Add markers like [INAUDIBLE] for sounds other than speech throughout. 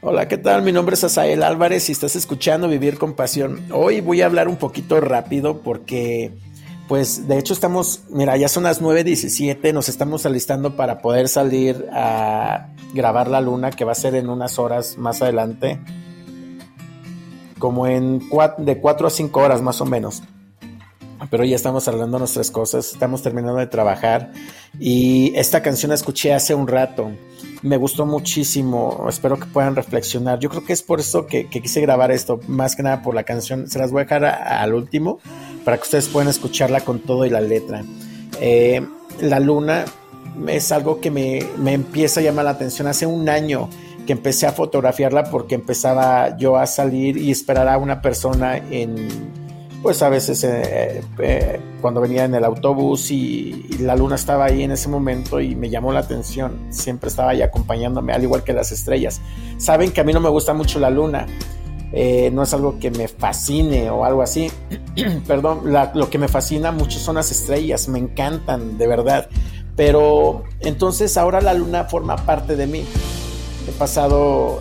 Hola, ¿qué tal? Mi nombre es Asael Álvarez y estás escuchando Vivir con Pasión. Hoy voy a hablar un poquito rápido porque, pues, de hecho estamos, mira, ya son las 9.17, nos estamos alistando para poder salir a grabar la luna que va a ser en unas horas más adelante, como en de 4 a 5 horas más o menos pero ya estamos hablando nuestras cosas, estamos terminando de trabajar. Y esta canción la escuché hace un rato, me gustó muchísimo, espero que puedan reflexionar, yo creo que es por eso que, quise grabar esto, más que nada por la canción, se las voy a dejar al último para que ustedes puedan escucharla con todo y la letra. Eh, la luna es algo que me, me empieza a llamar la atención. Hace un año que empecé a fotografiarla porque empezaba yo a salir y esperar a una persona en pues a veces eh, eh, cuando venía en el autobús y, la luna estaba ahí en ese momento y me llamó la atención, siempre estaba ahí acompañándome, al igual que las estrellas. Saben que a mí no me gusta mucho la luna, eh, no es algo que me fascine o algo así, [CLEARS THROAT] perdón, lo que me fascina mucho son las estrellas, me encantan, de verdad. Pero entonces ahora la luna forma parte de mí. He pasado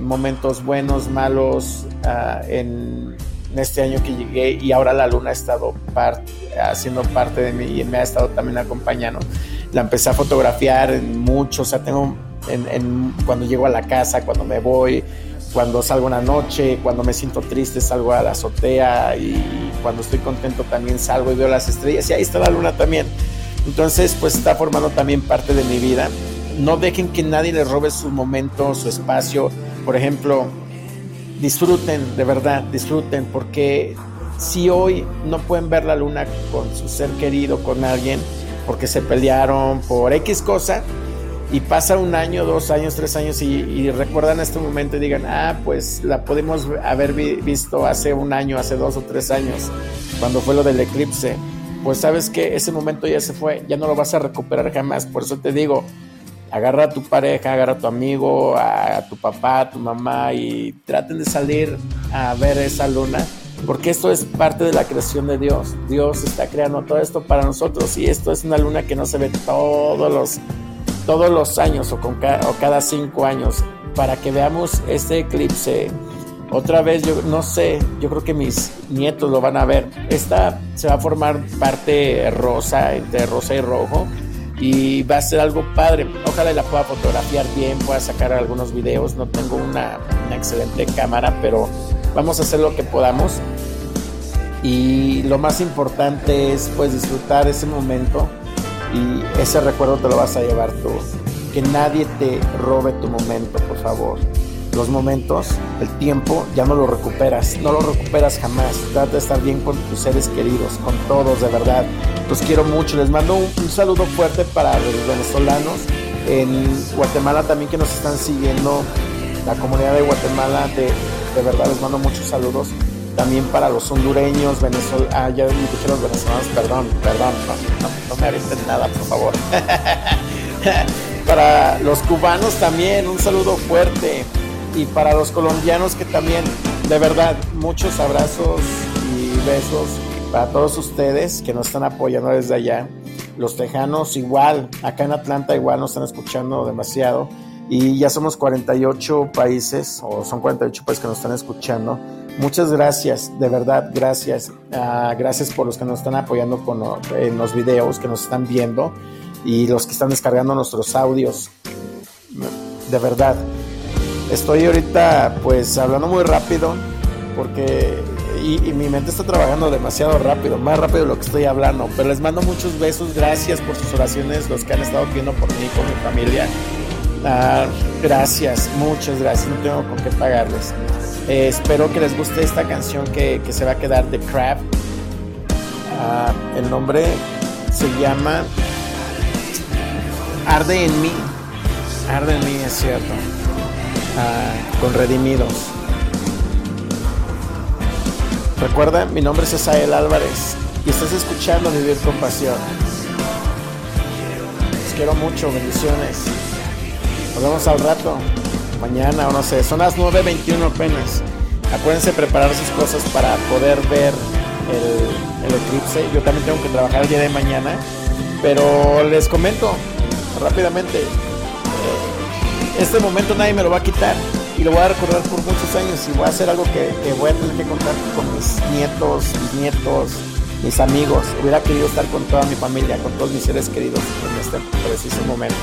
momentos buenos, malos, ah, en en este año que llegué y ahora la luna ha estado haciendo parte de mí y me ha estado también acompañando. La empecé a fotografiar en mucho, o sea, tengo en, cuando llego a la casa, cuando me voy, cuando salgo una noche, cuando me siento triste salgo a la azotea y cuando estoy contento también salgo y veo las estrellas y ahí está la luna también. Entonces, pues está formando también parte de mi vida. No dejen que nadie les robe su momento, su espacio. Por ejemplo, disfruten, de verdad, disfruten, porque si hoy no pueden ver la luna con su ser querido, con alguien, porque se pelearon por X cosa, y pasa un año, dos años, tres años y, recuerdan este momento y digan, ah, pues la podemos haber visto hace un año, hace dos o tres años, cuando fue lo del eclipse. Pues sabes que ese momento ya se fue, ya no lo vas a recuperar jamás. Por eso te digo, agarra a tu pareja, agarra a tu amigo, a, tu papá, a tu mamá y traten de salir a ver esa luna, porque esto es parte de la creación de Dios. Dios está creando todo esto para nosotros y esto es una luna que no se ve todos los, todos los años o, con o cada cinco años para que veamos este eclipse. Otra vez, yo no sé, yo creo que mis nietos lo van a ver. Esta se va a formar parte rosa, entre rosa y rojo y va a ser algo padre. Ojalá la pueda fotografiar bien, pueda sacar algunos videos. No tengo una, excelente cámara, pero vamos a hacer lo que podamos. Y lo más importante es pues disfrutar ese momento y ese recuerdo te lo vas a llevar tú. Que nadie te robe tu momento, por favor los momentos, el tiempo, ya no lo recuperas, no lo recuperas jamás. Trata de estar bien con tus seres queridos, con todos, de verdad. Los quiero mucho. Les mando un, saludo fuerte para los venezolanos. En Guatemala también que nos están siguiendo, la comunidad de Guatemala, de, de verdad les mando muchos saludos. También para los hondureños, venezolanos, ah, ya me dijeron venezolanos, perdón, perdón, no, me avienten nada, por favor. [LAUGHS] para los cubanos también, un saludo fuerte y para los colombianos que también, de verdad, muchos abrazos y besos para todos ustedes que nos están apoyando desde allá. Los tejanos igual, acá en Atlanta igual nos están escuchando demasiado y ya somos 48 países o son 48 países que nos están escuchando. Muchas gracias, de verdad, gracias. Ah, gracias por los que nos están apoyando con, en los videos, que nos están viendo y los que están descargando nuestros audios. De verdad, Estoy ahorita pues hablando muy rápido porque y, mi mente está trabajando demasiado rápido, más rápido de lo que estoy hablando. Pero les mando muchos besos, gracias por sus oraciones, los que han estado pidiendo por mí, por mi familia. Ah, gracias, muchas gracias, no tengo con qué pagarles. Eh, espero que les guste esta canción que, se va a quedar de Crab. Ah, el nombre se llama Arde en mí. Arde en mí, es cierto con Redimidos. Recuerda, mi nombre es Esael Álvarez y estás escuchando Vivir con Pasión. Los quiero mucho, bendiciones. Nos vemos al rato, mañana o no sé, son las 9.21 apenas. Acuérdense preparar sus cosas para poder ver el, el eclipse. Yo también tengo que trabajar el día de mañana, pero les comento rápidamente este momento nadie me lo va a quitar. y lo voy a recordar por muchos años y voy a hacer algo que, voy a tener que contar con mis nietos, mis nietos, mis amigos. Hubiera querido estar con toda mi familia, con todos mis seres queridos en este preciso momento.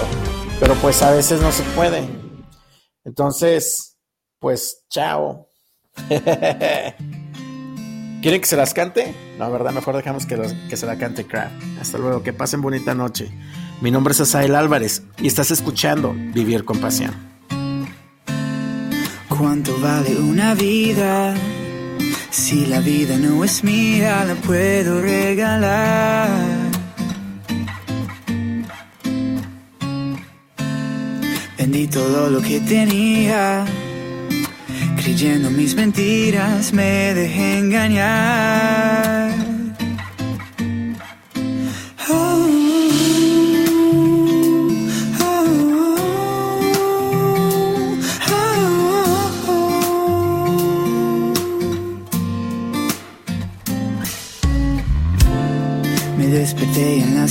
Pero pues a veces no se puede. Entonces, pues chao. [LAUGHS] ¿Quieren que se las cante? No, verdad, mejor dejamos que, se la cante Crap. Hasta luego, que pasen bonita noche. Mi nombre es Asael Álvarez y estás escuchando Vivir con Pasión. ¿Cuánto vale una vida? Si la vida no es mía, la puedo regalar. Vendí todo lo que tenía Creyendo mis mentiras me dejé engañar.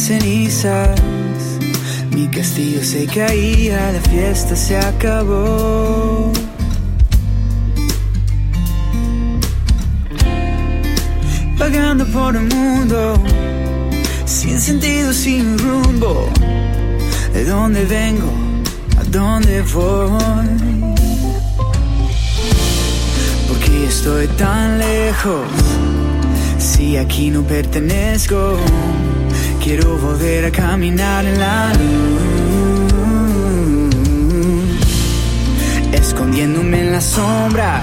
Cenizas, mi castillo se caía, la fiesta se acabó. vagando por el mundo, sin sentido, sin rumbo. ¿De dónde vengo? ¿A dónde voy? ¿Por qué estoy tan lejos? Si aquí no pertenezco, quiero volver a caminar en la luz, escondiéndome en las sombras,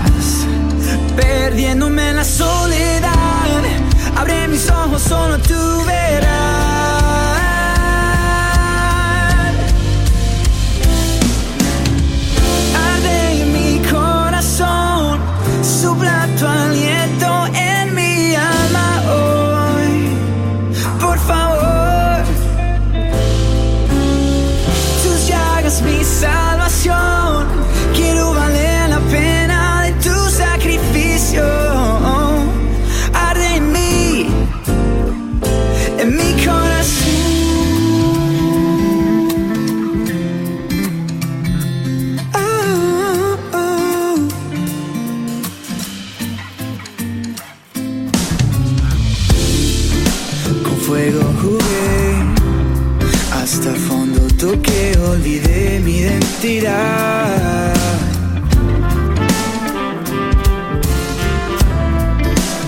perdiéndome en la soledad. Abre mis ojos, solo tú verás.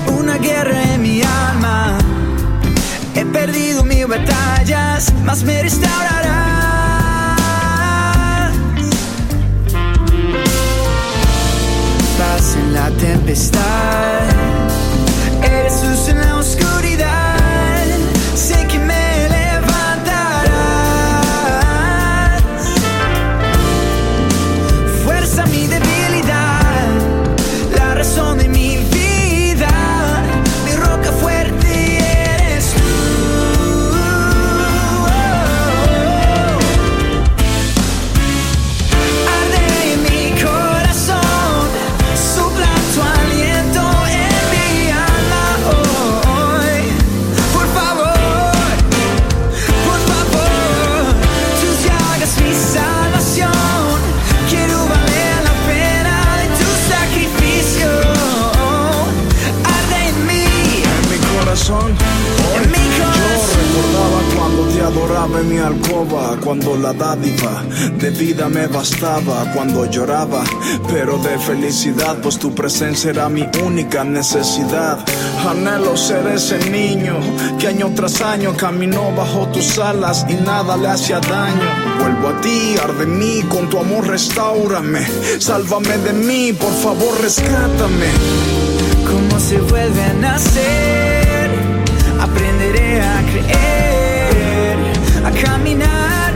Una guerra en mi alma. He perdido mil batallas, mas me restaurarás. Paz en la tempestad. Eres luz en la oscuridad. En mi alcoba cuando la dádiva de vida me bastaba, cuando lloraba, pero de felicidad, pues tu presencia era mi única necesidad. Anhelo ser ese niño que año tras año caminó bajo tus alas y nada le hacía daño. Vuelvo a ti, arde en mí, con tu amor restaurame, sálvame de mí, por favor rescátame. ¿Cómo se vuelve a nacer? Aprenderé a creer a caminar